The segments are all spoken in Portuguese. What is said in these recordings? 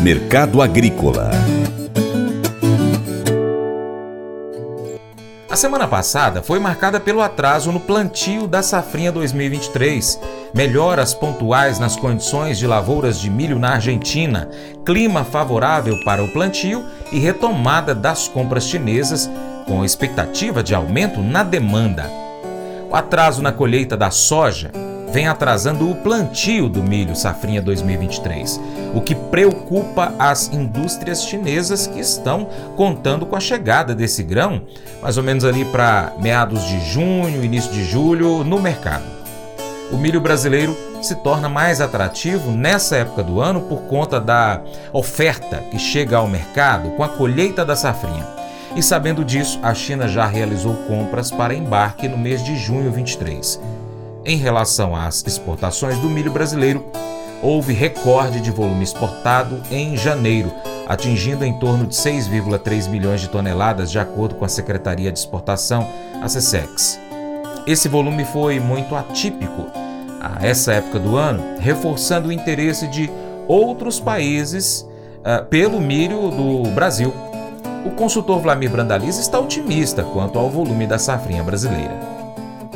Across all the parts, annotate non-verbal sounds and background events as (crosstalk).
Mercado Agrícola A semana passada foi marcada pelo atraso no plantio da safrinha 2023, melhoras pontuais nas condições de lavouras de milho na Argentina, clima favorável para o plantio e retomada das compras chinesas, com expectativa de aumento na demanda. O atraso na colheita da soja vem atrasando o plantio do milho safrinha 2023, o que preocupa as indústrias chinesas que estão contando com a chegada desse grão, mais ou menos ali para meados de junho, início de julho, no mercado. O milho brasileiro se torna mais atrativo nessa época do ano por conta da oferta que chega ao mercado com a colheita da safrinha. E sabendo disso, a China já realizou compras para embarque no mês de junho 23. Em relação às exportações do milho brasileiro, houve recorde de volume exportado em janeiro, atingindo em torno de 6,3 milhões de toneladas, de acordo com a Secretaria de Exportação, a SESEX. Esse volume foi muito atípico a essa época do ano, reforçando o interesse de outros países uh, pelo milho do Brasil. O consultor Vlamir Brandaliz está otimista quanto ao volume da safrinha brasileira.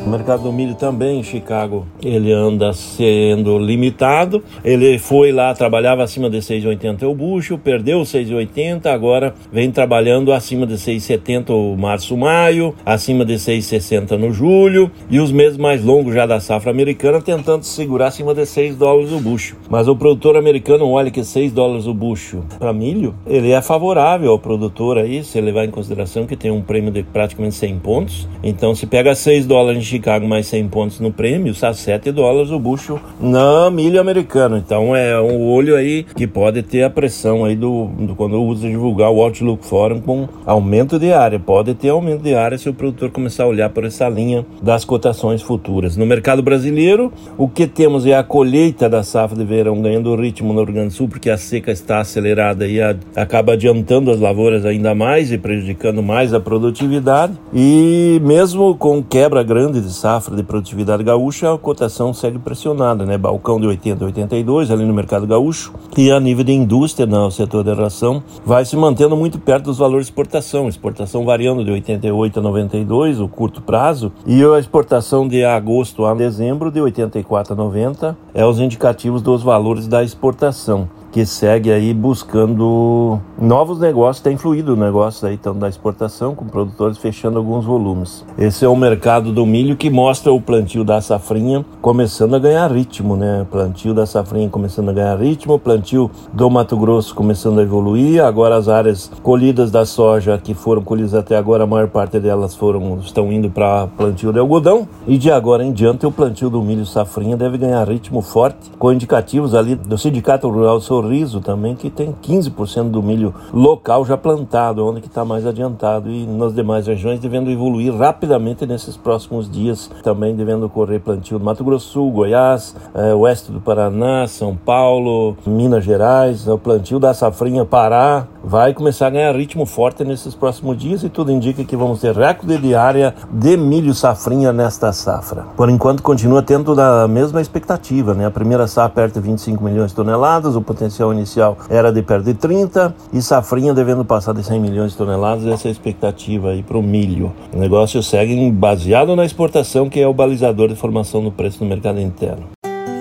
O mercado do milho também em Chicago, ele anda sendo limitado. Ele foi lá, trabalhava acima de 6,80 o bucho, perdeu 6,80, agora vem trabalhando acima de 6,70 o março, maio, acima de 6,60 no julho e os meses mais longos já da safra americana tentando segurar acima de 6 dólares o bucho. Mas o produtor americano olha que 6 dólares o bucho para milho, ele é favorável ao produtor aí, se levar em consideração que tem um prêmio de praticamente 100 pontos. Então se pega 6 dólares Chicago mais 100 pontos no prêmio, está 7 dólares o bucho na milha americana. Então é um olho aí que pode ter a pressão aí do, do quando usa divulgar o Outlook Forum com aumento de área. Pode ter aumento de área se o produtor começar a olhar por essa linha das cotações futuras. No mercado brasileiro, o que temos é a colheita da safra de verão ganhando ritmo no Rio Grande do Sul, porque a seca está acelerada e a, acaba adiantando as lavouras ainda mais e prejudicando mais a produtividade. E mesmo com quebra grande de safra de produtividade gaúcha, a cotação segue pressionada, né? Balcão de 80 a 82 ali no mercado gaúcho e a nível de indústria, no setor da ração, vai se mantendo muito perto dos valores de exportação. Exportação variando de 88 a 92, o curto prazo, e a exportação de agosto a dezembro de 84 a 90 é os indicativos dos valores da exportação que segue aí buscando novos negócios, tem fluído o negócio aí tanto da exportação, com produtores fechando alguns volumes. Esse é o mercado do milho que mostra o plantio da safrinha começando a ganhar ritmo, né? Plantio da safrinha começando a ganhar ritmo, plantio do Mato Grosso começando a evoluir, agora as áreas colhidas da soja que foram colhidas até agora, a maior parte delas foram estão indo para plantio de algodão e de agora em diante o plantio do milho safrinha deve ganhar ritmo forte, com indicativos ali do Sindicato Rural Sorriso Sorriso também, que tem 15% do milho local já plantado, onde que está mais adiantado e nas demais regiões devendo evoluir rapidamente nesses próximos dias, também devendo ocorrer plantio do Mato Grosso Sul, Goiás, é, oeste do Paraná, São Paulo, Minas Gerais, o plantio da safrinha Pará vai começar a ganhar ritmo forte nesses próximos dias e tudo indica que vamos ter recorde de área de milho safrinha nesta safra. Por enquanto continua tendo a mesma expectativa, né? A primeira safra perto de 25 milhões de toneladas, o potencial inicial era de perto de 30 e safrinha devendo passar de 100 milhões de toneladas, essa é a expectativa aí para o milho. O negócio segue baseado na exportação, que é o balizador de formação do preço no mercado interno.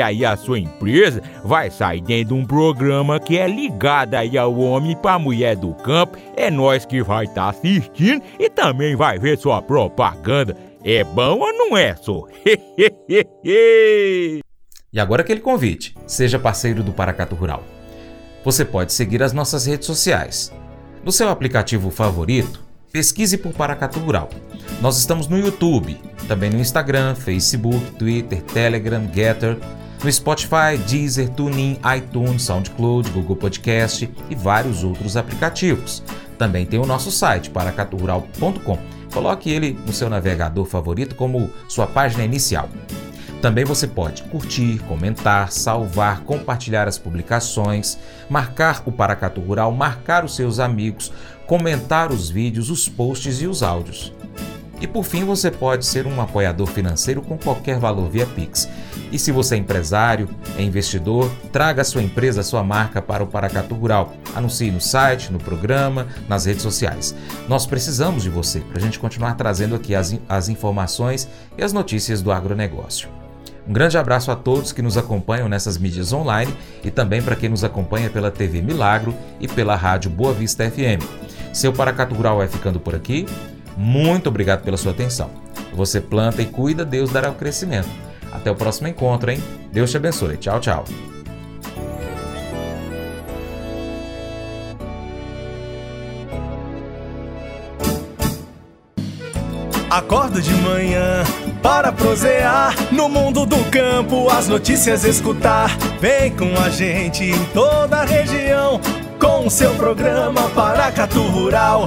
aí a sua empresa vai sair dentro de um programa que é ligado aí ao homem para mulher do campo. É nós que vai estar tá assistindo e também vai ver sua propaganda. É bom ou não é, só? (laughs) e agora aquele convite. Seja parceiro do Paracato Rural. Você pode seguir as nossas redes sociais. No seu aplicativo favorito, pesquise por Paracato Rural. Nós estamos no YouTube, também no Instagram, Facebook, Twitter, Telegram, Getter no Spotify, Deezer, TuneIn, iTunes, SoundCloud, Google Podcast e vários outros aplicativos. Também tem o nosso site, paracaturural.com. Coloque ele no seu navegador favorito como sua página inicial. Também você pode curtir, comentar, salvar, compartilhar as publicações, marcar o Paracatu Rural, marcar os seus amigos, comentar os vídeos, os posts e os áudios. E por fim, você pode ser um apoiador financeiro com qualquer valor via Pix. E se você é empresário, é investidor, traga a sua empresa, a sua marca para o Paracatu Rural. Anuncie no site, no programa, nas redes sociais. Nós precisamos de você para a gente continuar trazendo aqui as, as informações e as notícias do agronegócio. Um grande abraço a todos que nos acompanham nessas mídias online e também para quem nos acompanha pela TV Milagro e pela rádio Boa Vista FM. Seu Paracatu Rural vai ficando por aqui. Muito obrigado pela sua atenção. Você planta e cuida, Deus dará o crescimento. Até o próximo encontro, hein? Deus te abençoe. Tchau, tchau. Acordo de manhã para prosear no mundo do campo, as notícias escutar. Vem com a gente em toda a região com o seu programa Paracatu Rural.